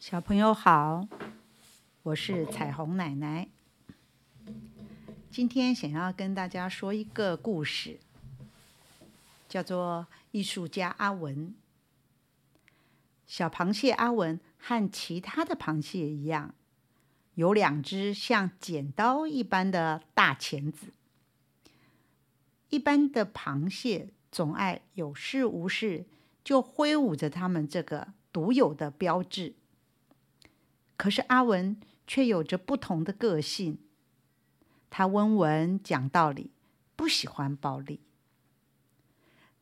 小朋友好，我是彩虹奶奶。今天想要跟大家说一个故事，叫做《艺术家阿文》。小螃蟹阿文和其他的螃蟹一样，有两只像剪刀一般的大钳子。一般的螃蟹总爱有事无事就挥舞着它们这个独有的标志。可是阿文却有着不同的个性，他温文讲道理，不喜欢暴力。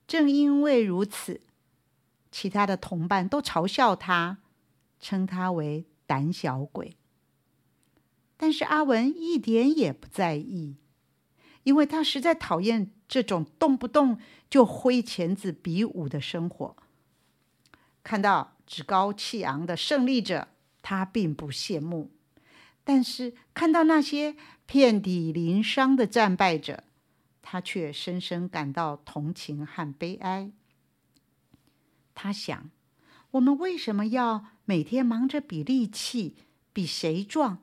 正因为如此，其他的同伴都嘲笑他，称他为胆小鬼。但是阿文一点也不在意，因为他实在讨厌这种动不动就挥钳子比武的生活。看到趾高气昂的胜利者。他并不羡慕，但是看到那些遍体鳞伤的战败者，他却深深感到同情和悲哀。他想：我们为什么要每天忙着比力气、比谁壮，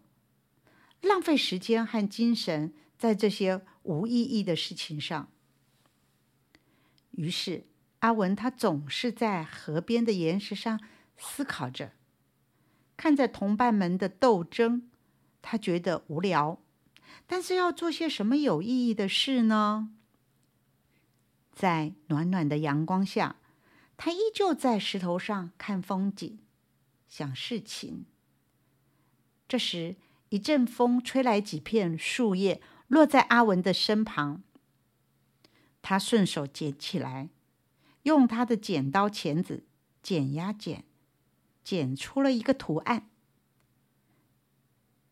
浪费时间和精神在这些无意义的事情上？于是，阿文他总是在河边的岩石上思考着。看着同伴们的斗争，他觉得无聊，但是要做些什么有意义的事呢？在暖暖的阳光下，他依旧在石头上看风景、想事情。这时，一阵风吹来几片树叶，落在阿文的身旁。他顺手捡起来，用他的剪刀钳子剪呀剪。剪出了一个图案，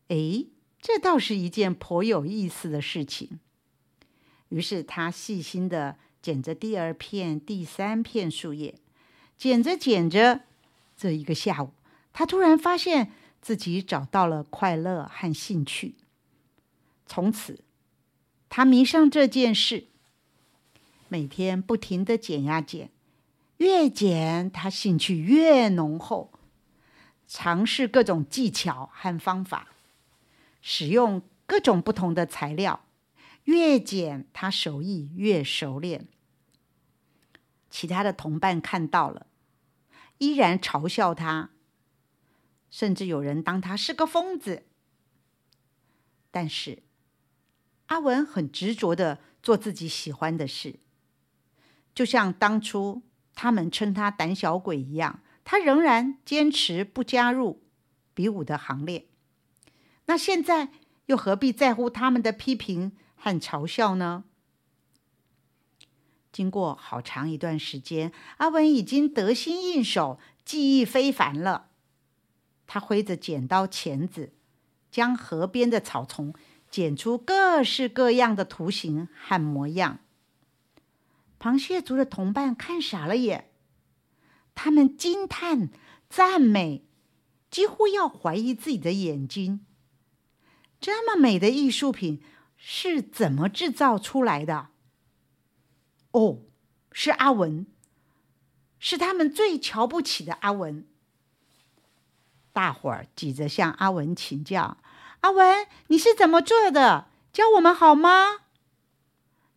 哎，这倒是一件颇有意思的事情。于是他细心的剪着第二片、第三片树叶，剪着剪着，这一个下午，他突然发现自己找到了快乐和兴趣。从此，他迷上这件事，每天不停的剪呀剪，越剪他兴趣越浓厚。尝试各种技巧和方法，使用各种不同的材料，越剪他手艺越熟练。其他的同伴看到了，依然嘲笑他，甚至有人当他是个疯子。但是阿文很执着的做自己喜欢的事，就像当初他们称他胆小鬼一样。他仍然坚持不加入比武的行列。那现在又何必在乎他们的批评和嘲笑呢？经过好长一段时间，阿文已经得心应手，技艺非凡了。他挥着剪刀、钳子，将河边的草丛剪出各式各样的图形和模样。螃蟹族的同伴看傻了眼。他们惊叹、赞美，几乎要怀疑自己的眼睛。这么美的艺术品是怎么制造出来的？哦，是阿文，是他们最瞧不起的阿文。大伙儿挤着向阿文请教：“阿文，你是怎么做的？教我们好吗？”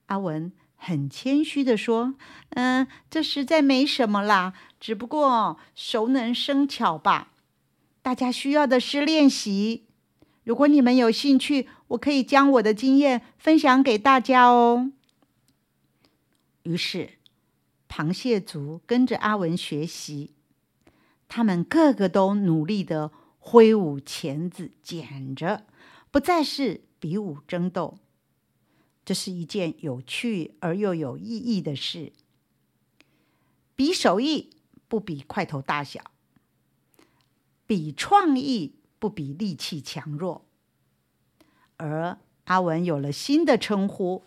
阿文。很谦虚的说：“嗯，这实在没什么啦，只不过熟能生巧吧。大家需要的是练习。如果你们有兴趣，我可以将我的经验分享给大家哦。”于是，螃蟹族跟着阿文学习，他们个个都努力的挥舞钳子剪着，不再是比武争斗。这是一件有趣而又有意义的事。比手艺不比块头大小，比创意不比力气强弱。而阿文有了新的称呼，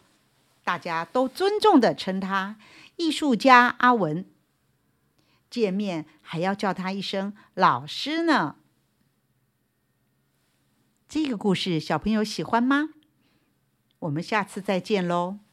大家都尊重的称他“艺术家阿文”，见面还要叫他一声“老师”呢。这个故事，小朋友喜欢吗？我们下次再见喽。